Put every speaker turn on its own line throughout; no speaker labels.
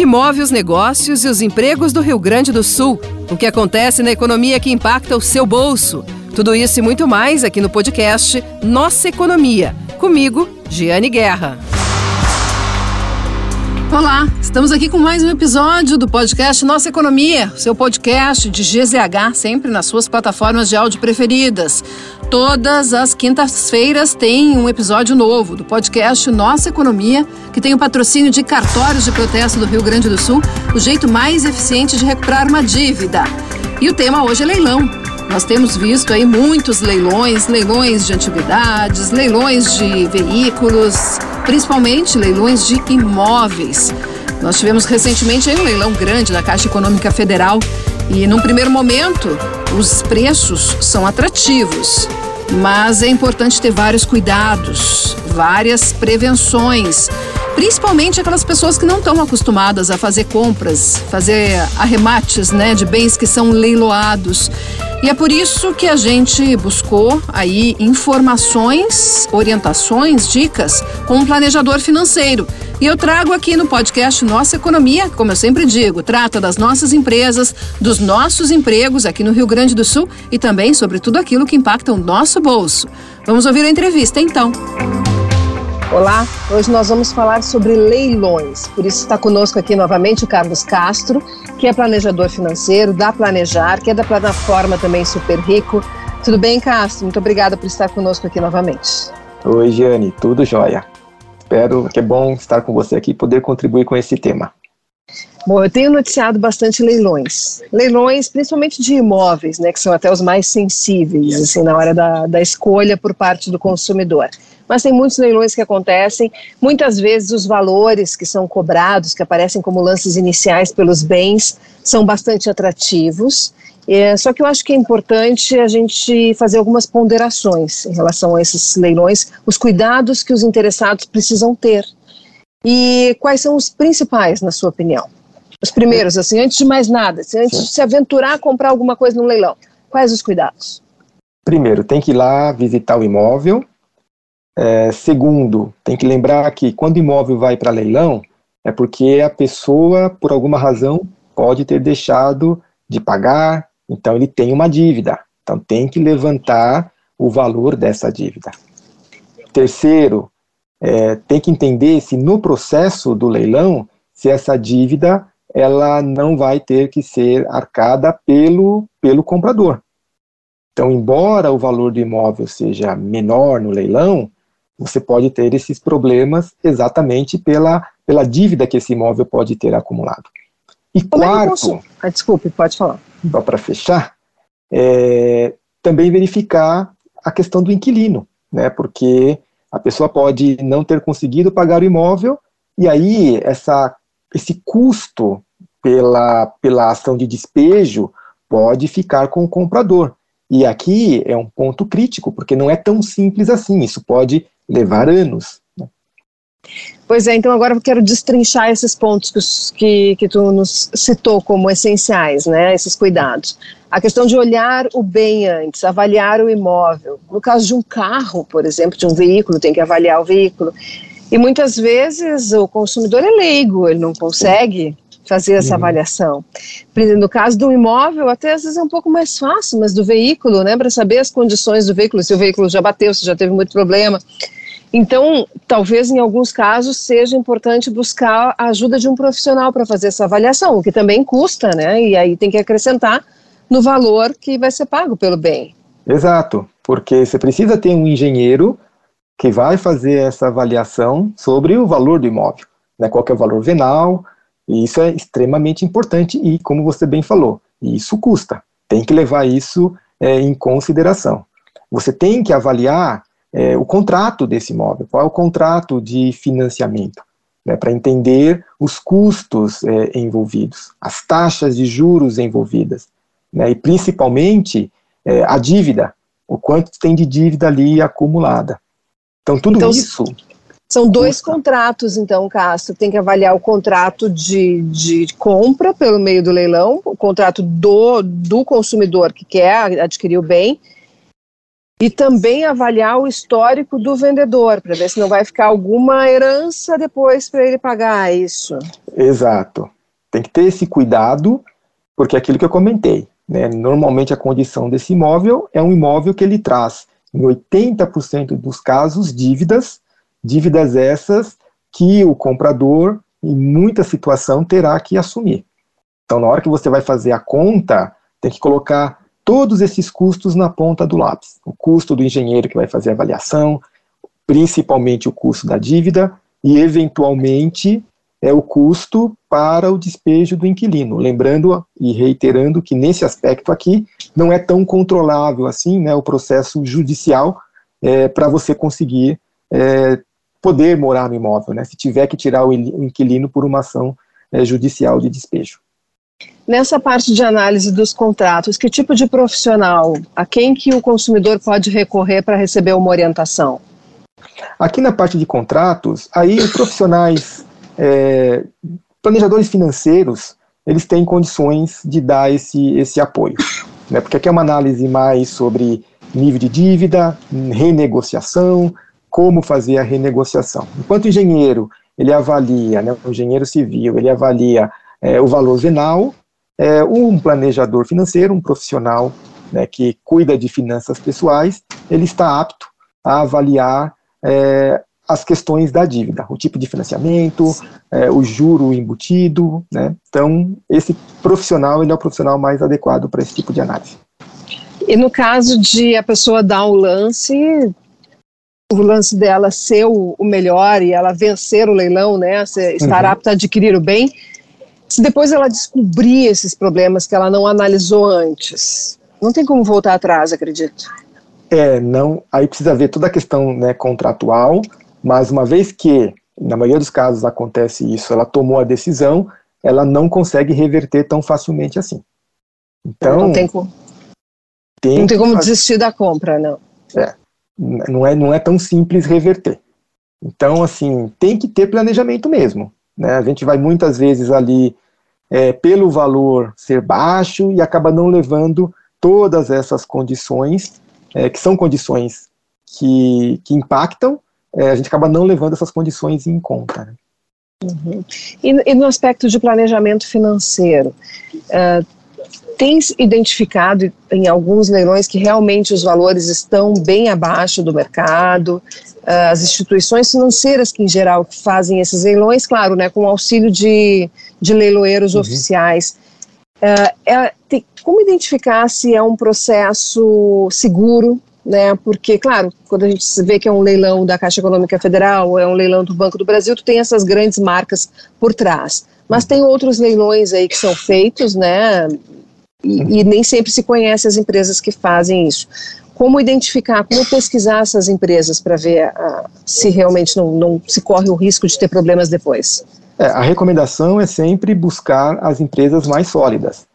que move os negócios e os empregos do Rio Grande do Sul, o que acontece na economia que impacta o seu bolso. Tudo isso e muito mais aqui no podcast Nossa Economia. Comigo, Giane Guerra. Olá, estamos aqui com mais um episódio do podcast Nossa Economia, seu podcast de GZH, sempre nas suas plataformas de áudio preferidas. Todas as quintas-feiras tem um episódio novo do podcast Nossa Economia, que tem o patrocínio de cartórios de protesto do Rio Grande do Sul, o jeito mais eficiente de recuperar uma dívida. E o tema hoje é leilão. Nós temos visto aí muitos leilões, leilões de antiguidades, leilões de veículos, principalmente leilões de imóveis. Nós tivemos recentemente um leilão grande da Caixa Econômica Federal e, num primeiro momento, os preços são atrativos, mas é importante ter vários cuidados, várias prevenções, principalmente aquelas pessoas que não estão acostumadas a fazer compras, fazer arremates né, de bens que são leiloados. E é por isso que a gente buscou aí informações, orientações, dicas com um planejador financeiro. E eu trago aqui no podcast Nossa Economia, como eu sempre digo, trata das nossas empresas, dos nossos empregos aqui no Rio Grande do Sul e também sobre tudo aquilo que impacta o nosso bolso. Vamos ouvir a entrevista então. Olá, hoje nós vamos falar sobre leilões. Por isso está conosco aqui novamente o Carlos Castro, que é planejador financeiro da Planejar, que é da plataforma também Super Rico. Tudo bem, Castro? Muito obrigada por estar conosco aqui novamente.
Oi, Giane, tudo jóia. Espero que é bom estar com você aqui e poder contribuir com esse tema.
Bom, eu tenho noticiado bastante leilões. Leilões, principalmente de imóveis, né, que são até os mais sensíveis, assim, na hora da, da escolha por parte do consumidor mas tem muitos leilões que acontecem. Muitas vezes os valores que são cobrados, que aparecem como lances iniciais pelos bens, são bastante atrativos. É, só que eu acho que é importante a gente fazer algumas ponderações em relação a esses leilões, os cuidados que os interessados precisam ter. E quais são os principais, na sua opinião? Os primeiros, assim, antes de mais nada, assim, antes Sim. de se aventurar a comprar alguma coisa no leilão, quais os cuidados?
Primeiro, tem que ir lá visitar o imóvel, é, segundo, tem que lembrar que quando o imóvel vai para leilão, é porque a pessoa, por alguma razão, pode ter deixado de pagar, então ele tem uma dívida. Então tem que levantar o valor dessa dívida. Terceiro, é, tem que entender se no processo do leilão, se essa dívida ela não vai ter que ser arcada pelo, pelo comprador. Então, embora o valor do imóvel seja menor no leilão, você pode ter esses problemas exatamente pela, pela dívida que esse imóvel pode ter acumulado.
E Como quarto, é ah, desculpe, pode falar.
Só para fechar, é, também verificar a questão do inquilino, né? Porque a pessoa pode não ter conseguido pagar o imóvel e aí essa, esse custo pela, pela ação de despejo pode ficar com o comprador. E aqui é um ponto crítico, porque não é tão simples assim. Isso pode levar anos. Né?
Pois é, então agora eu quero destrinchar esses pontos que, que, que tu nos citou como essenciais, né, esses cuidados. A questão de olhar o bem antes, avaliar o imóvel. No caso de um carro, por exemplo, de um veículo, tem que avaliar o veículo. E muitas vezes o consumidor é leigo, ele não consegue fazer essa uhum. avaliação. No caso do imóvel, até às vezes é um pouco mais fácil, mas do veículo, né, para saber as condições do veículo, se o veículo já bateu, se já teve muito problema. Então, talvez em alguns casos seja importante buscar a ajuda de um profissional para fazer essa avaliação, o que também custa, né? E aí tem que acrescentar no valor que vai ser pago pelo bem.
Exato, porque você precisa ter um engenheiro que vai fazer essa avaliação sobre o valor do imóvel, né? Qual é o valor venal, e isso é extremamente importante e, como você bem falou, isso custa. Tem que levar isso é, em consideração. Você tem que avaliar é, o contrato desse imóvel, qual é o contrato de financiamento, né, para entender os custos é, envolvidos, as taxas de juros envolvidas, né, e principalmente é, a dívida, o quanto tem de dívida ali acumulada. Então, tudo então, isso.
São dois contratos, então, Castro. Tem que avaliar o contrato de, de compra pelo meio do leilão, o contrato do, do consumidor que quer adquirir o bem, E também avaliar o histórico do vendedor, para ver se não vai ficar alguma herança depois para ele pagar isso.
Exato. Tem que ter esse cuidado, porque é aquilo que eu comentei. Né? Normalmente a condição desse imóvel é um imóvel que ele traz, em 80% dos casos, dívidas, dívidas essas que o comprador, em muita situação, terá que assumir. Então, na hora que você vai fazer a conta, tem que colocar todos esses custos na ponta do lápis. O custo do engenheiro que vai fazer a avaliação, principalmente o custo da dívida e, eventualmente, é o custo para o despejo do inquilino. Lembrando e reiterando que, nesse aspecto aqui, não é tão controlável assim né, o processo judicial é, para você conseguir é, poder morar no imóvel, né, se tiver que tirar o inquilino por uma ação é, judicial de despejo.
Nessa parte de análise dos contratos, que tipo de profissional, a quem que o consumidor pode recorrer para receber uma orientação?
Aqui na parte de contratos, aí os profissionais, é, planejadores financeiros, eles têm condições de dar esse, esse apoio. Né? Porque aqui é uma análise mais sobre nível de dívida, renegociação, como fazer a renegociação. Enquanto o engenheiro, ele avalia, né, o engenheiro civil, ele avalia é, o valor venal, é, um planejador financeiro, um profissional né, que cuida de finanças pessoais, ele está apto a avaliar é, as questões da dívida, o tipo de financiamento, é, o juro embutido, né? Então, esse profissional ele é o profissional mais adequado para esse tipo de análise.
E no caso de a pessoa dar o lance, o lance dela ser o, o melhor e ela vencer o leilão, né? Estar uhum. apta a adquirir o bem, se depois ela descobrir esses problemas que ela não analisou antes, não tem como voltar atrás, acredito.
É, não. Aí precisa ver toda a questão né, contratual, mas uma vez que, na maioria dos casos, acontece isso, ela tomou a decisão, ela não consegue reverter tão facilmente assim.
Então. Não tem como, tem não tem como fazer... desistir da compra, não.
É. Não é, não é tão simples reverter. Então, assim, tem que ter planejamento mesmo. Né? A gente vai muitas vezes ali é, pelo valor ser baixo e acaba não levando todas essas condições, é, que são condições que, que impactam, é, a gente acaba não levando essas condições em conta. Né?
Uhum. E, e, no aspecto de planejamento financeiro, uh, tens identificado em alguns leilões que realmente os valores estão bem abaixo do mercado, uh, as instituições financeiras que em geral fazem esses leilões, claro, né, com auxílio de, de leiloeiros uhum. oficiais. Uh, é, tem, como identificar se é um processo seguro, né? Porque, claro, quando a gente vê que é um leilão da Caixa Econômica Federal, é um leilão do Banco do Brasil, tu tem essas grandes marcas por trás. Mas tem outros leilões aí que são feitos, né? E, e nem sempre se conhece as empresas que fazem isso como identificar, como pesquisar essas empresas para ver uh, se realmente não, não, se corre o risco de ter problemas depois?
É, a recomendação é sempre buscar as empresas mais sólidas,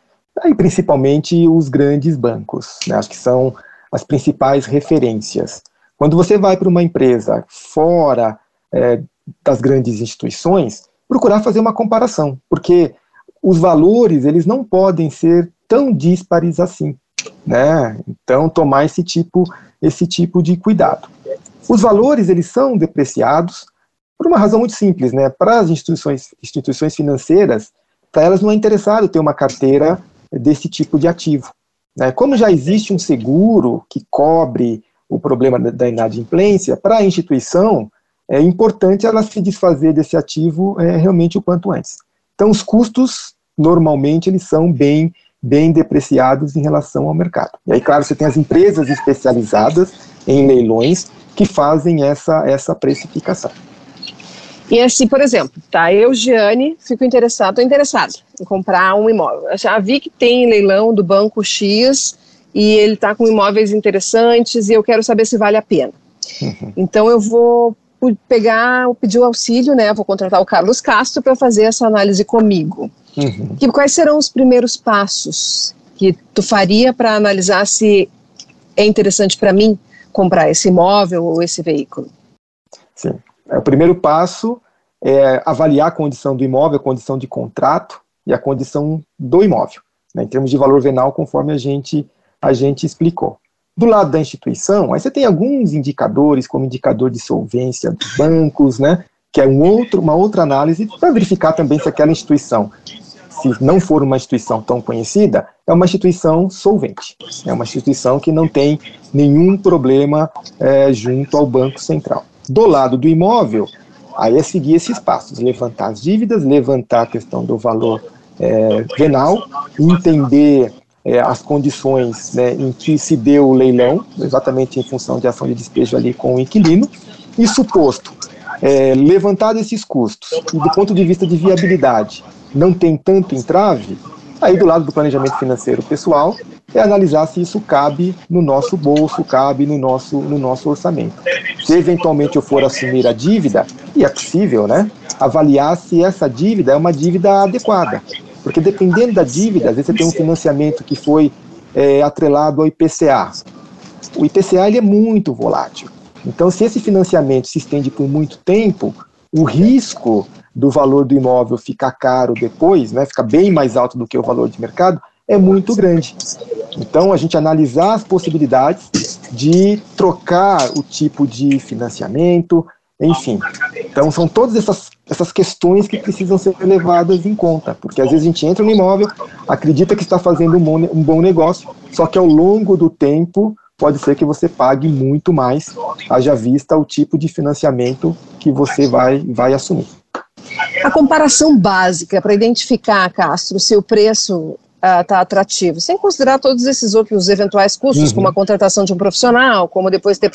e principalmente os grandes bancos, né, acho que são as principais referências. Quando você vai para uma empresa fora é, das grandes instituições, procurar fazer uma comparação, porque os valores eles não podem ser tão díspares assim né? Então tomar esse tipo esse tipo de cuidado. Os valores eles são depreciados por uma razão muito simples, né? Para as instituições instituições financeiras, para elas não é interessado ter uma carteira desse tipo de ativo. Né? Como já existe um seguro que cobre o problema da inadimplência, para a instituição é importante ela se desfazer desse ativo é, realmente o quanto antes. Então, os custos, normalmente, eles são bem bem depreciados em relação ao mercado. E aí, claro, você tem as empresas especializadas em leilões que fazem essa, essa precificação.
E assim, por exemplo, tá, eu, Giane, fico interessado, estou interessado em comprar um imóvel. Já vi que tem leilão do banco X e ele está com imóveis interessantes e eu quero saber se vale a pena. Uhum. Então eu vou pegar, pedir o auxílio, né? Vou contratar o Carlos Castro para fazer essa análise comigo. Uhum. Que, quais serão os primeiros passos que tu faria para analisar se é interessante para mim comprar esse imóvel ou esse veículo?
Sim. É, o primeiro passo é avaliar a condição do imóvel, a condição de contrato e a condição do imóvel, né, em termos de valor venal, conforme a gente, a gente explicou. Do lado da instituição, aí você tem alguns indicadores, como indicador de solvência dos bancos, né, que é um outro, uma outra análise para verificar também se aquela instituição, se não for uma instituição tão conhecida, é uma instituição solvente, é uma instituição que não tem nenhum problema é, junto ao Banco Central. Do lado do imóvel, aí é seguir esses passos, levantar as dívidas, levantar a questão do valor é, venal, entender é, as condições né, em que se deu o leilão, exatamente em função de ação de despejo ali com o inquilino, e suposto, é, levantado esses custos, e do ponto de vista de viabilidade, não tem tanto entrave, aí do lado do planejamento financeiro pessoal, é analisar se isso cabe no nosso bolso, cabe no nosso, no nosso orçamento. Se eventualmente eu for assumir a dívida, e é possível, né, avaliar se essa dívida é uma dívida adequada. Porque dependendo da dívida, às vezes você tem um financiamento que foi é, atrelado ao IPCA. O IPCA ele é muito volátil. Então, se esse financiamento se estende por muito tempo, o risco do valor do imóvel ficar caro depois, né, ficar bem mais alto do que o valor de mercado, é muito grande. Então, a gente analisar as possibilidades de trocar o tipo de financiamento, enfim. Então, são todas essas, essas questões que precisam ser levadas em conta, porque às vezes a gente entra no imóvel, acredita que está fazendo um bom, um bom negócio, só que ao longo do tempo pode ser que você pague muito mais, haja vista o tipo de financiamento que você vai, vai assumir.
A comparação básica para identificar, Castro, se o preço está uh, atrativo, sem considerar todos esses outros eventuais custos, uhum. como a contratação de um profissional, como depois ter,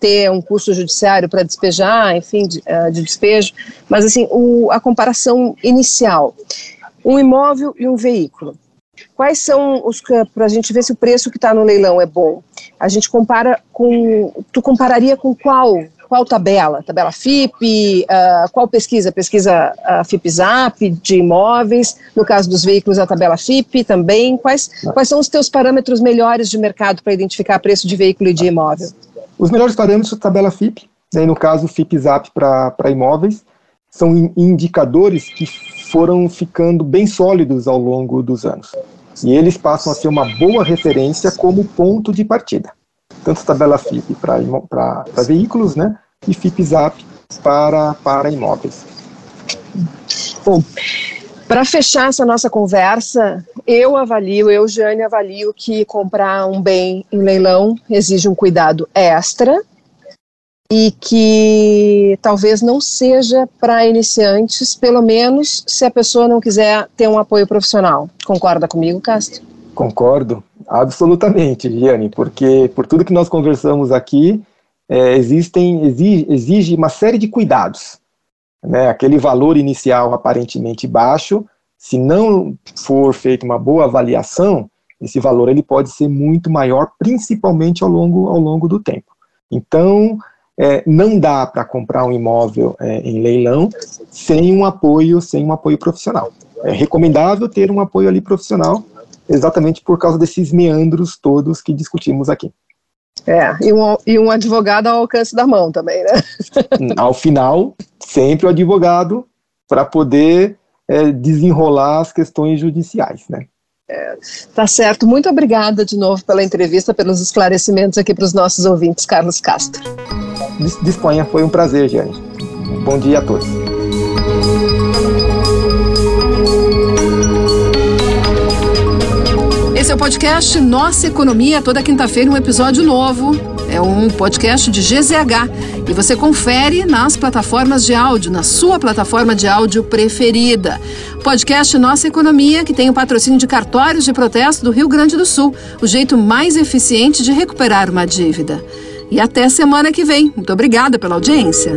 ter um custo judiciário para despejar, enfim, de, uh, de, despejo, mas assim, o, a comparação inicial, um imóvel e um veículo. Quais são os para a gente ver se o preço que está no leilão é bom? A gente compara com, tu compararia com qual qual tabela? Tabela FIP? Uh, qual pesquisa? Pesquisa uh, FIP-ZAP de imóveis? No caso dos veículos, a tabela FIP também. Quais, quais são os teus parâmetros melhores de mercado para identificar preço de veículo e de imóvel?
Os melhores parâmetros tabela FIP, né, no caso FIP-ZAP para imóveis, são indicadores que foram ficando bem sólidos ao longo dos anos. E eles passam a ser uma boa referência como ponto de partida tanto tabela FIP para veículos, né, e FIP-ZAP para, para imóveis.
Bom, para fechar essa nossa conversa, eu avalio, eu, Jane, avalio que comprar um bem em leilão exige um cuidado extra e que talvez não seja para iniciantes, pelo menos se a pessoa não quiser ter um apoio profissional. Concorda comigo, Castro?
Concordo. Absolutamente, Gianni, porque por tudo que nós conversamos aqui, é, existem, exige, exige uma série de cuidados. Né? Aquele valor inicial aparentemente baixo, se não for feita uma boa avaliação, esse valor ele pode ser muito maior, principalmente ao longo, ao longo do tempo. Então, é, não dá para comprar um imóvel é, em leilão sem um apoio, sem um apoio profissional. É recomendável ter um apoio ali profissional exatamente por causa desses meandros todos que discutimos aqui.
É, e um, e um advogado ao alcance da mão também, né?
ao final, sempre o advogado para poder é, desenrolar as questões judiciais, né?
É, tá certo. Muito obrigada de novo pela entrevista, pelos esclarecimentos aqui para os nossos ouvintes, Carlos Castro.
Disponha, foi um prazer, Jane. Bom dia a todos.
É o podcast Nossa Economia, toda quinta-feira um episódio novo. É um podcast de GZH e você confere nas plataformas de áudio, na sua plataforma de áudio preferida. Podcast Nossa Economia, que tem o patrocínio de cartórios de protesto do Rio Grande do Sul, o jeito mais eficiente de recuperar uma dívida. E até semana que vem. Muito obrigada pela audiência.